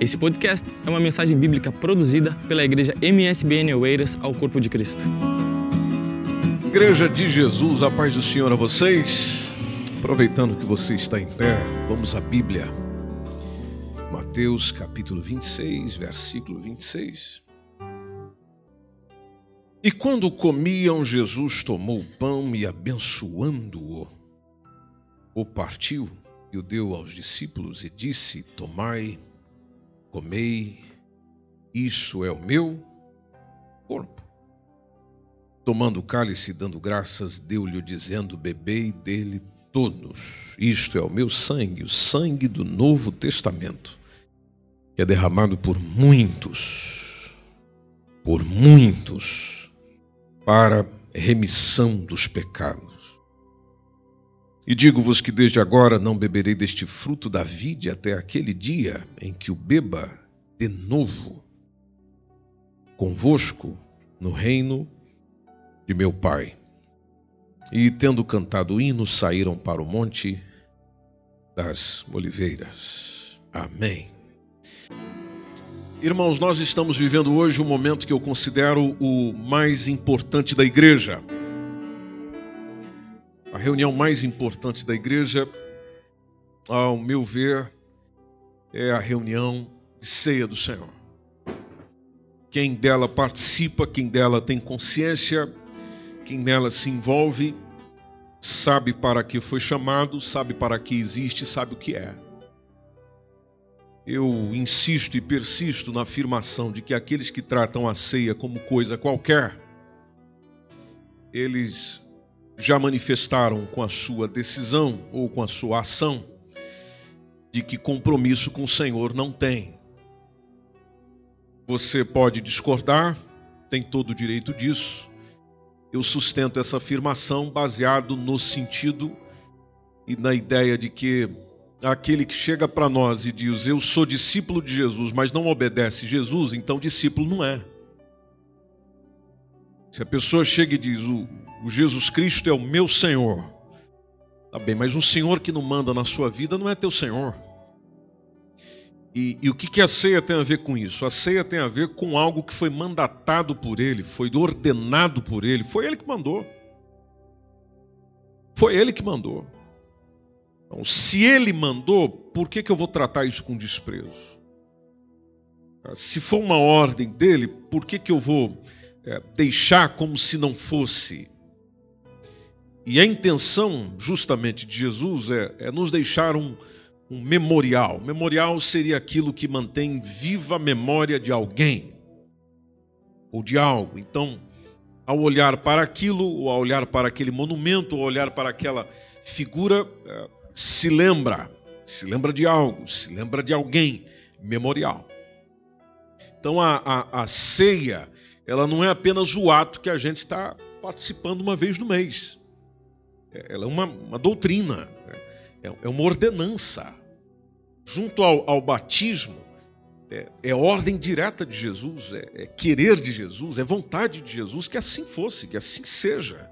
Esse podcast é uma mensagem bíblica produzida pela igreja MSBN Oeiras ao Corpo de Cristo. Igreja de Jesus, a paz do Senhor a vocês. Aproveitando que você está em pé, vamos à Bíblia. Mateus capítulo 26, versículo 26. E quando comiam, Jesus tomou o pão e, abençoando-o, o partiu e o deu aos discípulos e disse: Tomai comei, isso é o meu corpo. Tomando o cálice e dando graças, deu-lhe dizendo: Bebei dele todos. Isto é o meu sangue, o sangue do Novo Testamento, que é derramado por muitos, por muitos, para remissão dos pecados. E digo-vos que desde agora não beberei deste fruto da vide até aquele dia em que o beba de novo convosco no reino de meu Pai. E tendo cantado o hino, saíram para o monte das oliveiras. Amém. Irmãos, nós estamos vivendo hoje um momento que eu considero o mais importante da igreja a reunião mais importante da igreja, ao meu ver, é a reunião de ceia do Senhor. Quem dela participa, quem dela tem consciência, quem nela se envolve, sabe para que foi chamado, sabe para que existe, sabe o que é. Eu insisto e persisto na afirmação de que aqueles que tratam a ceia como coisa qualquer, eles já manifestaram com a sua decisão ou com a sua ação de que compromisso com o Senhor não tem. Você pode discordar, tem todo o direito disso. Eu sustento essa afirmação baseado no sentido e na ideia de que aquele que chega para nós e diz: Eu sou discípulo de Jesus, mas não obedece Jesus, então discípulo não é. Se a pessoa chega e diz: O, o Jesus Cristo é o meu Senhor. Tá bem, mas um Senhor que não manda na sua vida não é teu Senhor. E, e, o que, que a ceia tem a ver com isso? A ceia tem a ver com algo que foi mandatado por ele, foi ordenado por ele, foi ele que mandou. Foi ele que mandou. Então, se ele mandou, por que, que eu vou tratar isso com desprezo? Se for uma ordem dele, por que, que eu vou é, deixar como se não fosse? E a intenção, justamente, de Jesus é, é nos deixar um, um memorial. Memorial seria aquilo que mantém viva a memória de alguém ou de algo. Então, ao olhar para aquilo, ou ao olhar para aquele monumento, ou olhar para aquela figura, é, se lembra, se lembra de algo, se lembra de alguém. Memorial. Então, a, a, a ceia, ela não é apenas o ato que a gente está participando uma vez no mês. Ela é uma, uma doutrina, né? é, é uma ordenança. Junto ao, ao batismo, é, é, ordem direta de Jesus, é, é, querer de Jesus, é vontade de Jesus que assim fosse, que assim seja.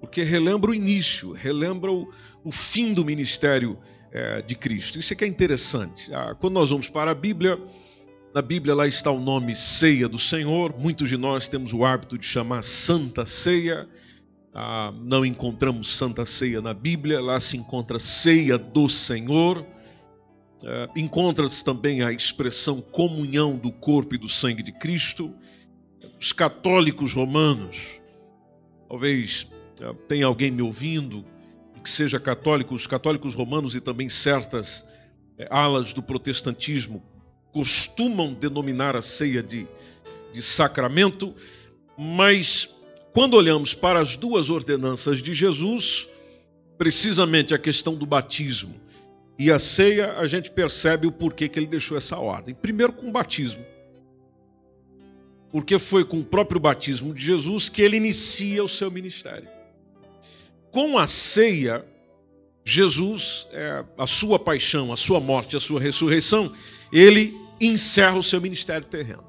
Porque relembra o início, relembra o, o fim do ministério é, de Cristo. Isso é que é interessante. Ah, quando nós vamos para a Bíblia, na Bíblia lá está o nome Ceia do Senhor. Muitos de nós temos o hábito de chamar Santa Ceia. Ah, não encontramos Santa Ceia na Bíblia, lá se encontra Ceia do Senhor. Ah, Encontra-se também a expressão comunhão do corpo e do sangue de Cristo. Os católicos romanos, talvez ah, tenha alguém me ouvindo que seja católico, os católicos romanos e também certas eh, alas do protestantismo costumam denominar a ceia de, de sacramento, mas quando olhamos para as duas ordenanças de Jesus, precisamente a questão do batismo e a ceia, a gente percebe o porquê que ele deixou essa ordem. Primeiro, com o batismo. Porque foi com o próprio batismo de Jesus que ele inicia o seu ministério. Com a ceia, Jesus, é, a sua paixão, a sua morte, a sua ressurreição, ele encerra o seu ministério terreno.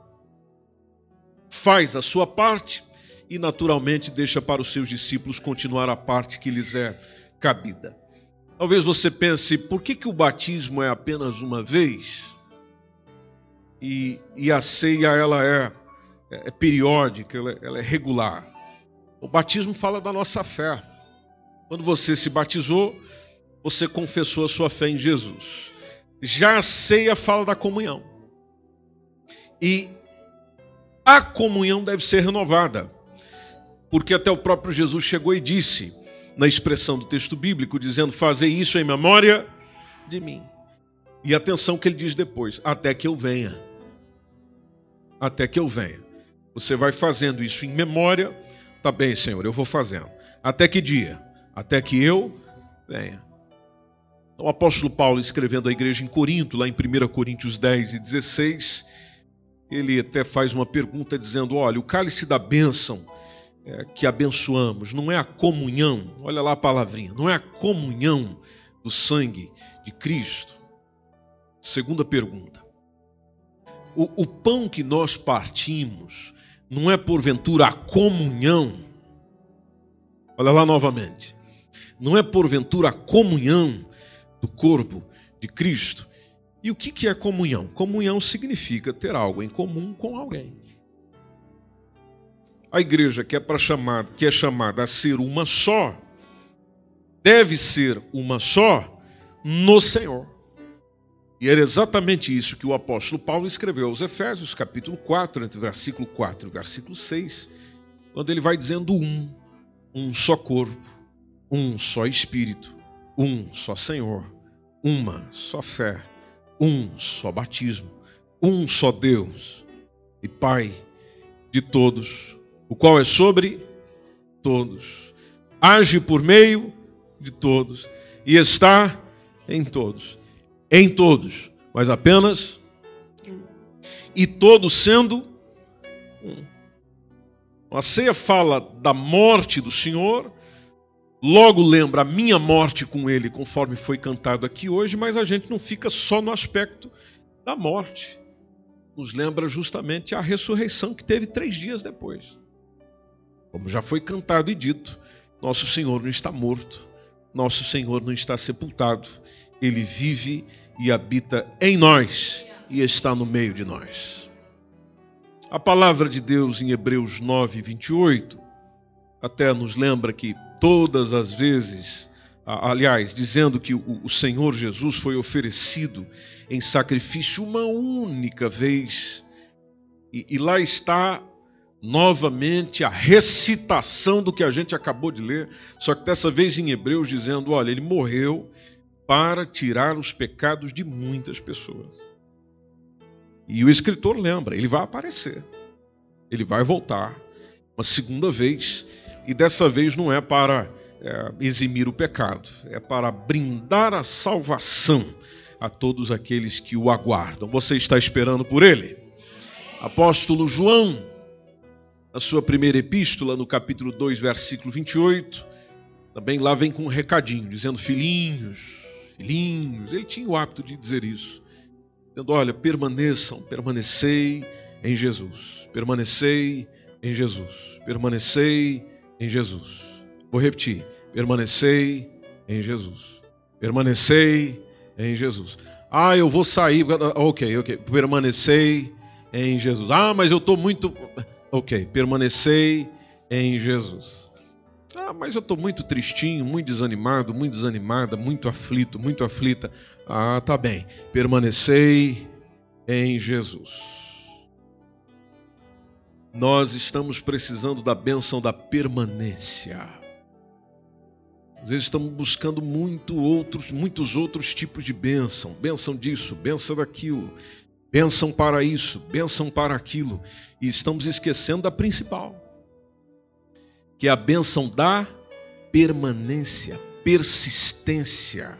Faz a sua parte, e, naturalmente, deixa para os seus discípulos continuar a parte que lhes é cabida. Talvez você pense, por que, que o batismo é apenas uma vez? e, e a ceia ela é, é periódica, ela, ela é regular. O batismo fala da nossa fé. Quando você se batizou, você confessou a sua fé em Jesus. Já a ceia fala da comunhão. E a comunhão deve ser renovada. Porque até o próprio Jesus chegou e disse, na expressão do texto bíblico, dizendo: Fazer isso em memória de mim. E atenção que ele diz depois: Até que eu venha. Até que eu venha. Você vai fazendo isso em memória. Tá bem, Senhor, eu vou fazendo. Até que dia? Até que eu venha. O apóstolo Paulo, escrevendo à igreja em Corinto, lá em 1 Coríntios 10 e 16, ele até faz uma pergunta dizendo: Olha, o cálice da bênção é, que abençoamos não é a comunhão, olha lá a palavrinha, não é a comunhão do sangue de Cristo? Segunda pergunta. O, o pão que nós partimos não é porventura a comunhão? Olha lá novamente. Não é porventura a comunhão do corpo de Cristo? E o que é comunhão? Comunhão significa ter algo em comum com alguém. A igreja que é para chamar, que é chamada a ser uma só, deve ser uma só no Senhor. E era exatamente isso que o apóstolo Paulo escreveu aos Efésios, capítulo 4, entre versículo 4 e versículo 6, quando ele vai dizendo um, um só corpo, um só espírito, um só Senhor, uma só fé um só batismo, um só Deus e Pai de todos, o qual é sobre todos, age por meio de todos e está em todos. Em todos, mas apenas e todos sendo um. A ceia fala da morte do Senhor, Logo lembra a minha morte com ele, conforme foi cantado aqui hoje, mas a gente não fica só no aspecto da morte. Nos lembra justamente a ressurreição que teve três dias depois. Como já foi cantado e dito, nosso Senhor não está morto, nosso Senhor não está sepultado, ele vive e habita em nós e está no meio de nós. A palavra de Deus em Hebreus 9, 28 até nos lembra que todas as vezes, aliás, dizendo que o Senhor Jesus foi oferecido em sacrifício uma única vez, e, e lá está novamente a recitação do que a gente acabou de ler, só que dessa vez em Hebreus, dizendo: olha, ele morreu para tirar os pecados de muitas pessoas. E o escritor lembra: ele vai aparecer, ele vai voltar uma segunda vez e dessa vez não é para é, eximir o pecado, é para brindar a salvação a todos aqueles que o aguardam. Você está esperando por ele? Apóstolo João, na sua primeira epístola, no capítulo 2, versículo 28, também lá vem com um recadinho, dizendo: Filhinhos, filhinhos, ele tinha o hábito de dizer isso, dizendo: Olha, permaneçam, permanecei em Jesus, permanecei em Jesus, permanecei em Jesus. Vou repetir: permanecei em Jesus. Permanecei em Jesus. Ah, eu vou sair. Ok, ok. Permanecei em Jesus. Ah, mas eu estou muito. Ok, permanecei em Jesus. Ah, mas eu estou muito tristinho, muito desanimado, muito desanimada, muito aflito, muito aflita. Ah, tá bem. Permanecei em Jesus. Nós estamos precisando da bênção da permanência. Às vezes estamos buscando muito outros, muitos outros tipos de bênção. Bênção disso, bênção daquilo, bênção para isso, bênção para aquilo. E estamos esquecendo da principal, que é a bênção da permanência, persistência.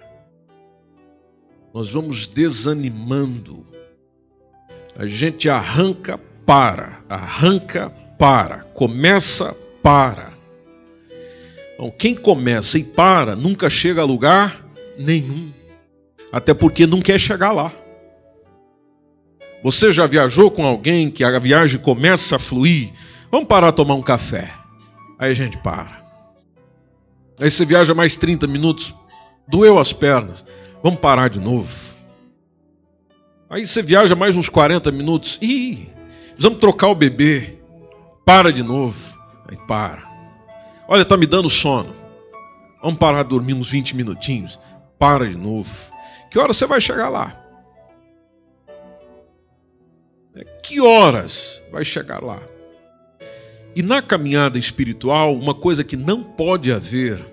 Nós vamos desanimando. A gente arranca para, arranca, para, começa, para. Então, quem começa e para nunca chega a lugar nenhum, até porque não quer chegar lá. Você já viajou com alguém que a viagem começa a fluir? Vamos parar tomar um café. Aí a gente para. Aí você viaja mais 30 minutos, doeu as pernas. Vamos parar de novo. Aí você viaja mais uns 40 minutos. Ih, precisamos trocar o bebê. Para de novo. Aí para. Olha, tá me dando sono. Vamos parar de dormir uns 20 minutinhos. Para de novo. Que hora você vai chegar lá? É, que horas vai chegar lá? E na caminhada espiritual, uma coisa que não pode haver,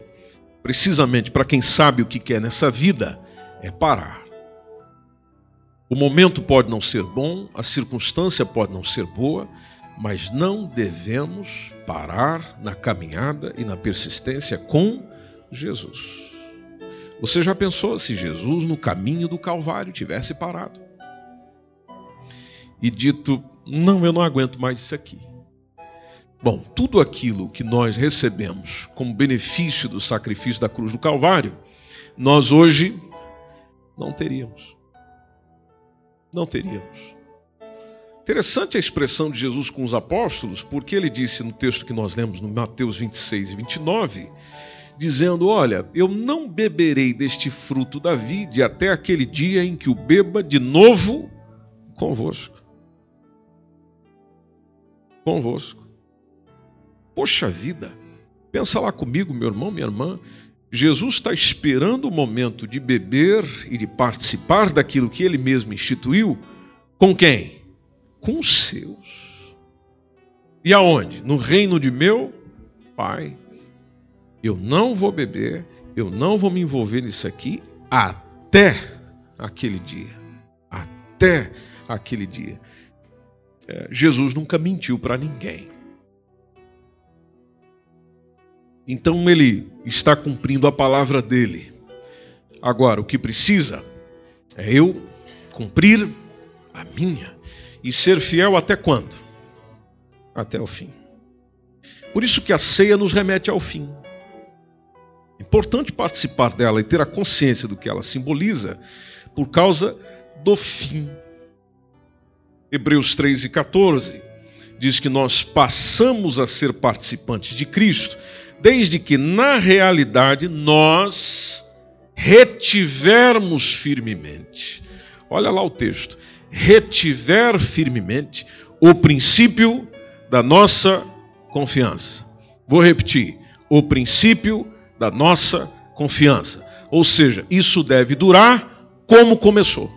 precisamente para quem sabe o que quer nessa vida, é parar. O momento pode não ser bom, a circunstância pode não ser boa, mas não devemos parar na caminhada e na persistência com Jesus. Você já pensou se Jesus no caminho do Calvário tivesse parado e dito: Não, eu não aguento mais isso aqui. Bom, tudo aquilo que nós recebemos como benefício do sacrifício da cruz do Calvário, nós hoje não teríamos. Não teríamos. Interessante a expressão de Jesus com os apóstolos, porque ele disse no texto que nós lemos no Mateus 26 e 29, dizendo: Olha, eu não beberei deste fruto da vide até aquele dia em que o beba de novo convosco. Convosco. Poxa vida, pensa lá comigo, meu irmão, minha irmã. Jesus está esperando o momento de beber e de participar daquilo que ele mesmo instituiu. Com quem? Com os seus. E aonde? No reino de meu Pai. Eu não vou beber, eu não vou me envolver nisso aqui até aquele dia. Até aquele dia. É, Jesus nunca mentiu para ninguém. Então ele está cumprindo a palavra dele. Agora, o que precisa é eu cumprir a minha e ser fiel até quando? Até o fim. Por isso que a ceia nos remete ao fim. É importante participar dela e ter a consciência do que ela simboliza por causa do fim. Hebreus 3 e 14 diz que nós passamos a ser participantes de Cristo desde que, na realidade, nós retivermos firmemente. Olha lá o texto. Retiver firmemente o princípio da nossa confiança. Vou repetir. O princípio da nossa confiança. Ou seja, isso deve durar como começou.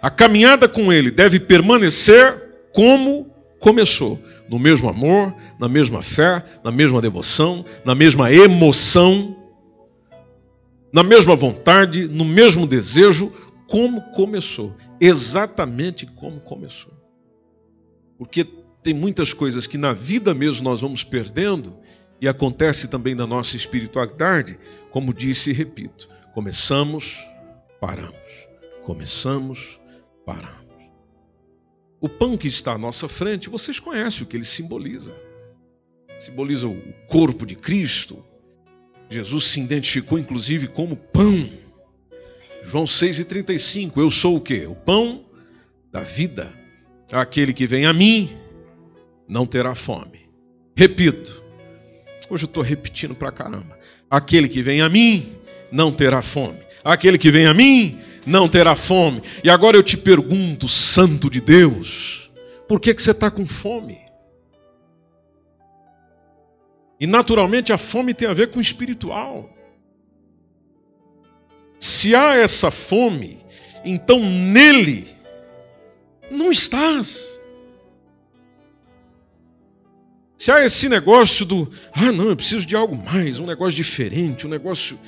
A caminhada com Ele deve permanecer como começou no mesmo amor, na mesma fé, na mesma devoção, na mesma emoção, na mesma vontade, no mesmo desejo, como começou. Exatamente como começou. Porque tem muitas coisas que na vida mesmo nós vamos perdendo e acontece também na nossa espiritualidade, como disse e repito: começamos, paramos. Começamos, paramos. O pão que está à nossa frente, vocês conhecem o que ele simboliza. Simboliza o corpo de Cristo. Jesus se identificou inclusive como pão. João 6,35. Eu sou o que? O pão da vida. Aquele que vem a mim não terá fome. Repito. Hoje eu estou repetindo pra caramba. Aquele que vem a mim não terá fome. Aquele que vem a mim não terá fome. E agora eu te pergunto, Santo de Deus, por que, que você está com fome? E naturalmente a fome tem a ver com o espiritual. Se há essa fome, então nele não estás. Se há esse negócio do, ah, não, eu preciso de algo mais, um negócio diferente, um negócio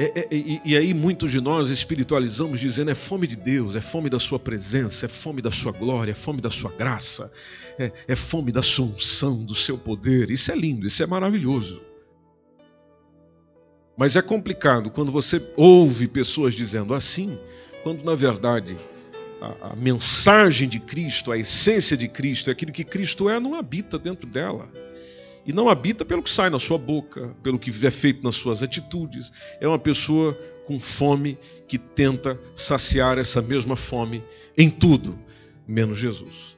é, é, e, e, aí muitos de nós espiritualizamos dizendo é fome de Deus, é fome da sua presença, é fome da sua glória, é fome da sua graça, é, é fome da sua unção, do seu poder. Isso é lindo, isso é maravilhoso. Mas é complicado quando você ouve pessoas dizendo assim, quando na verdade a, a mensagem de Cristo, a essência de Cristo, é aquilo que Cristo é, não habita dentro dela. E não habita pelo que sai na sua boca, pelo que é feito nas suas atitudes. É uma pessoa com fome que tenta saciar essa mesma fome em tudo, menos Jesus.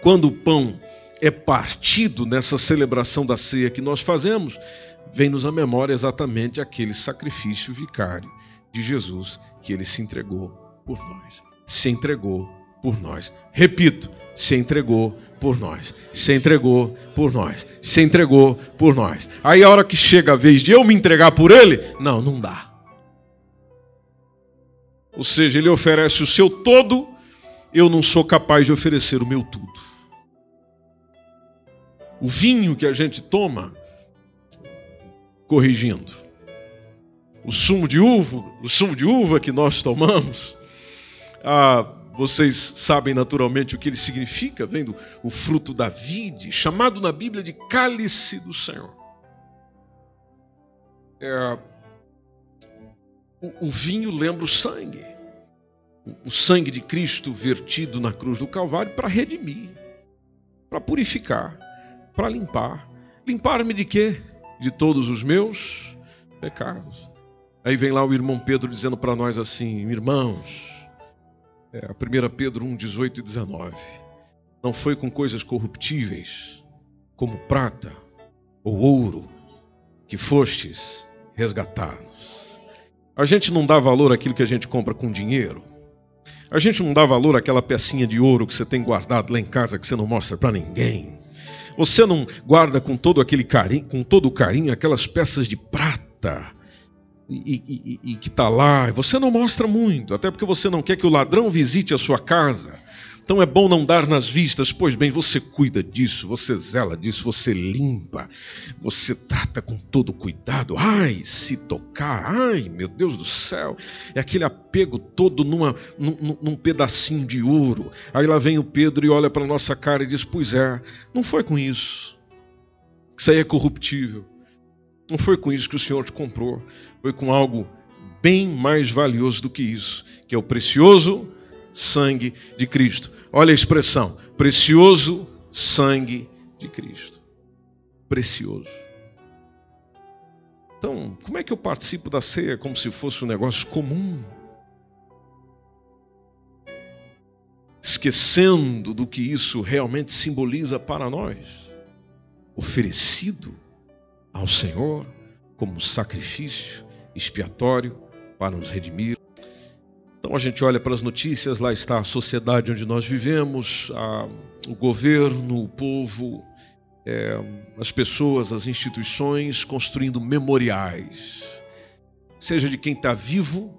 Quando o pão é partido nessa celebração da ceia que nós fazemos, vem-nos à memória exatamente aquele sacrifício vicário de Jesus que ele se entregou por nós. Se entregou por nós. Repito, se entregou por nós. Se entregou por nós. Se entregou por nós. Aí a hora que chega a vez de eu me entregar por ele, não, não dá. Ou seja, ele oferece o seu todo, eu não sou capaz de oferecer o meu tudo. O vinho que a gente toma, corrigindo, o sumo de uva, o sumo de uva que nós tomamos, ah, vocês sabem naturalmente o que ele significa, vendo o fruto da vide, chamado na Bíblia de cálice do Senhor. É, o, o vinho lembra o sangue, o sangue de Cristo vertido na cruz do Calvário para redimir, para purificar, para limpar. Limpar-me de quê? De todos os meus pecados. Aí vem lá o irmão Pedro dizendo para nós assim: irmãos, é, 1 Pedro 1, 18 e 19. Não foi com coisas corruptíveis, como prata ou ouro, que fostes resgatados. A gente não dá valor àquilo que a gente compra com dinheiro. A gente não dá valor àquela pecinha de ouro que você tem guardado lá em casa que você não mostra para ninguém. Você não guarda com todo aquele carinho, com todo o carinho, aquelas peças de prata e, e, e que está lá. Você não mostra muito, até porque você não quer que o ladrão visite a sua casa. Então é bom não dar nas vistas, pois bem, você cuida disso, você zela disso, você limpa, você trata com todo cuidado. Ai, se tocar, ai, meu Deus do céu, é aquele apego todo numa, num, num pedacinho de ouro. Aí lá vem o Pedro e olha para nossa cara e diz: Pois é, não foi com isso. Isso aí é corruptível. Não foi com isso que o Senhor te comprou, foi com algo bem mais valioso do que isso, que é o precioso sangue de Cristo. Olha a expressão: precioso sangue de Cristo. Precioso. Então, como é que eu participo da ceia como se fosse um negócio comum? Esquecendo do que isso realmente simboliza para nós. Oferecido ao Senhor como sacrifício expiatório para nos redimir. Então a gente olha para as notícias, lá está a sociedade onde nós vivemos, a, o governo, o povo, é, as pessoas, as instituições construindo memoriais, seja de quem está vivo,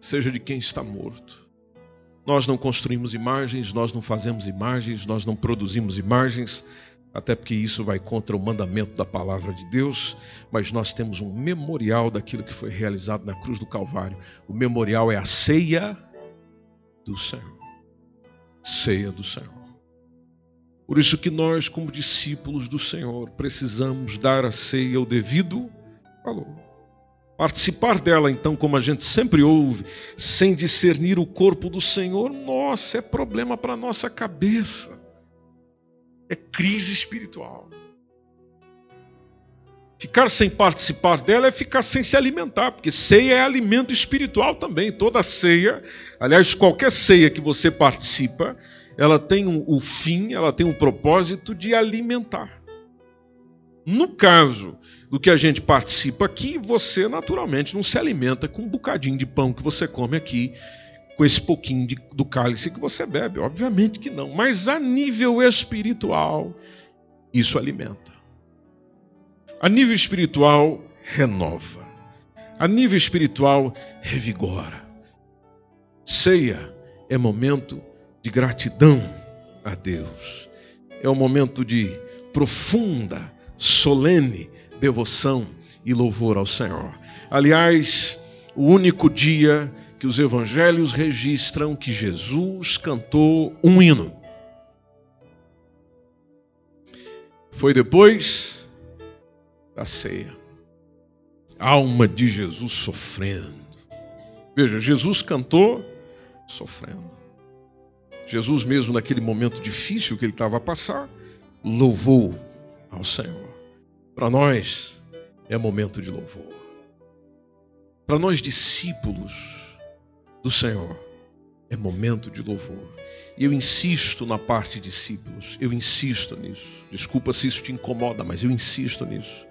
seja de quem está morto. Nós não construímos imagens, nós não fazemos imagens, nós não produzimos imagens, até porque isso vai contra o mandamento da palavra de Deus, mas nós temos um memorial daquilo que foi realizado na cruz do Calvário. O memorial é a ceia do Senhor. Ceia do Senhor. Por isso que nós, como discípulos do Senhor, precisamos dar a ceia o devido valor. Participar dela, então, como a gente sempre ouve, sem discernir o corpo do Senhor, nossa, é problema para nossa cabeça é crise espiritual. Ficar sem participar dela é ficar sem se alimentar, porque ceia é alimento espiritual também. Toda ceia, aliás, qualquer ceia que você participa, ela tem um, o fim, ela tem um propósito de alimentar. No caso do que a gente participa aqui, você naturalmente não se alimenta com um bocadinho de pão que você come aqui com esse pouquinho de, do cálice que você bebe? Obviamente que não. Mas a nível espiritual, isso alimenta. A nível espiritual, renova. A nível espiritual, revigora. Ceia é momento de gratidão a Deus. É um momento de profunda, solene devoção e louvor ao Senhor. Aliás, o único dia que os evangelhos registram que Jesus cantou um hino. Foi depois da ceia. Alma de Jesus sofrendo. Veja, Jesus cantou sofrendo. Jesus, mesmo naquele momento difícil que ele estava a passar, louvou ao Senhor. Para nós é momento de louvor. Para nós, discípulos, do Senhor. É momento de louvor. E eu insisto na parte discípulos, eu insisto nisso. Desculpa se isso te incomoda, mas eu insisto nisso.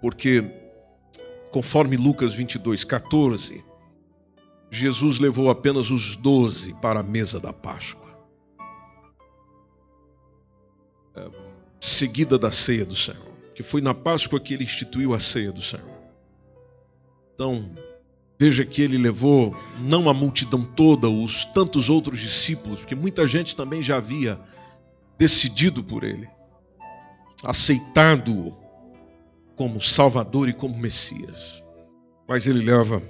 Porque conforme Lucas 22, 14, Jesus levou apenas os doze para a mesa da Páscoa, é, seguida da ceia do Senhor, que foi na Páscoa que ele instituiu a ceia do Senhor. Então, veja que ele levou não a multidão toda, os tantos outros discípulos, porque muita gente também já havia decidido por ele, aceitado-o como Salvador e como Messias. Mas ele leva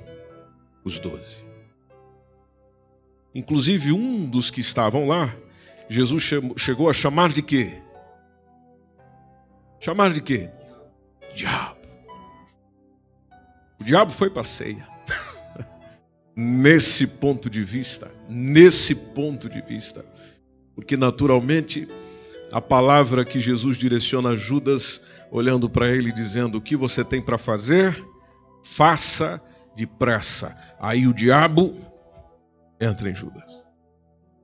os doze. Inclusive, um dos que estavam lá, Jesus chegou a chamar de quê? Chamar de quê? Diabo. O diabo foi para a ceia. Nesse ponto de vista, nesse ponto de vista. Porque naturalmente a palavra que Jesus direciona a Judas, olhando para ele dizendo: "O que você tem para fazer? Faça depressa". Aí o diabo entra em Judas.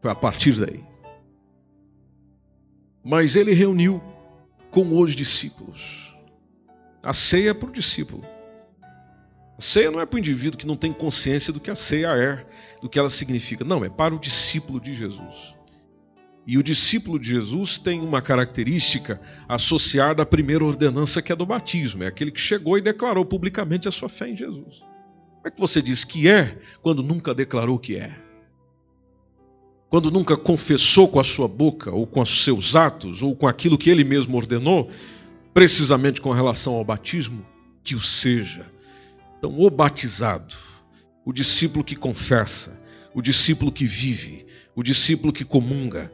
Foi a partir daí. Mas ele reuniu com os discípulos. A ceia é para o discípulo. Ceia não é para o indivíduo que não tem consciência do que a ceia é, do que ela significa. Não, é para o discípulo de Jesus. E o discípulo de Jesus tem uma característica associada à primeira ordenança, que é do batismo. É aquele que chegou e declarou publicamente a sua fé em Jesus. Como é que você diz que é quando nunca declarou que é? Quando nunca confessou com a sua boca, ou com os seus atos, ou com aquilo que ele mesmo ordenou, precisamente com relação ao batismo, que o seja. Então, o batizado, o discípulo que confessa, o discípulo que vive, o discípulo que comunga,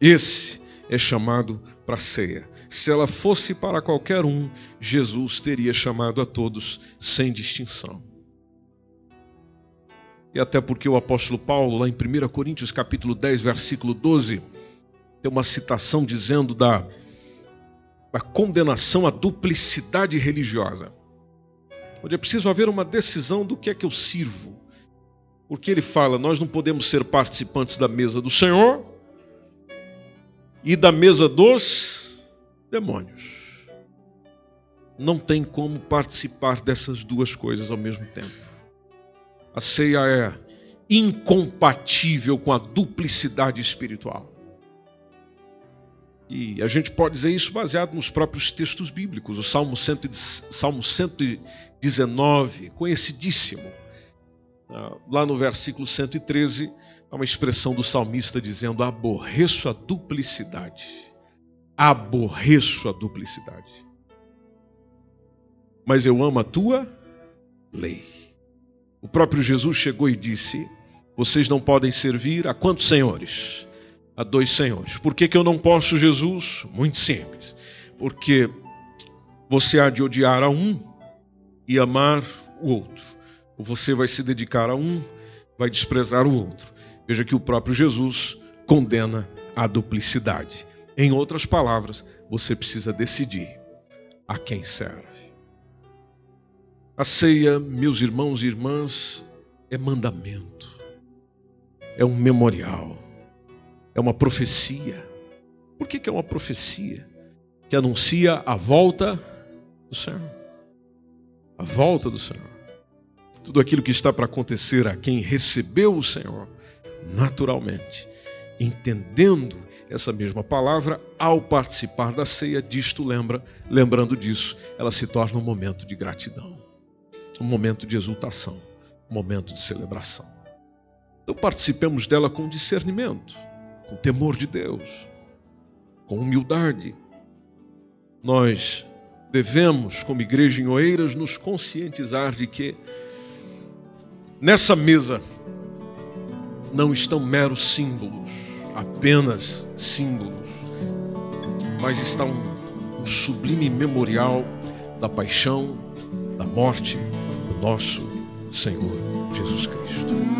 esse é chamado para ceia. Se ela fosse para qualquer um, Jesus teria chamado a todos sem distinção. E até porque o apóstolo Paulo, lá em 1 Coríntios capítulo 10, versículo 12, tem uma citação dizendo da, da condenação à duplicidade religiosa. Onde é preciso haver uma decisão do que é que eu sirvo. Porque ele fala, nós não podemos ser participantes da mesa do Senhor e da mesa dos demônios. Não tem como participar dessas duas coisas ao mesmo tempo. A ceia é incompatível com a duplicidade espiritual. E a gente pode dizer isso baseado nos próprios textos bíblicos. O Salmo, 100, Salmo 119, conhecidíssimo. Ah, lá no versículo 113, Há uma expressão do salmista dizendo: aborreço a duplicidade. Aborreço a duplicidade. Mas eu amo a tua lei. O próprio Jesus chegou e disse: Vocês não podem servir a quantos senhores? A dois senhores. Por que, que eu não posso, Jesus? Muito simples. Porque você há de odiar a um e amar o outro. Ou você vai se dedicar a um, vai desprezar o outro. Veja que o próprio Jesus condena a duplicidade. Em outras palavras, você precisa decidir a quem serve. A ceia, meus irmãos e irmãs, é mandamento, é um memorial, é uma profecia. Por que, que é uma profecia? Que anuncia a volta do Senhor. A volta do Senhor. Tudo aquilo que está para acontecer a quem recebeu o Senhor naturalmente, entendendo essa mesma palavra, ao participar da ceia, disto lembra, lembrando disso, ela se torna um momento de gratidão, um momento de exultação, um momento de celebração. Então participemos dela com discernimento, com temor de Deus, com humildade. Nós devemos, como igreja em Oeiras, nos conscientizar de que nessa mesa não estão meros símbolos, apenas símbolos, mas está um, um sublime memorial da paixão, da morte do nosso Senhor Jesus Cristo.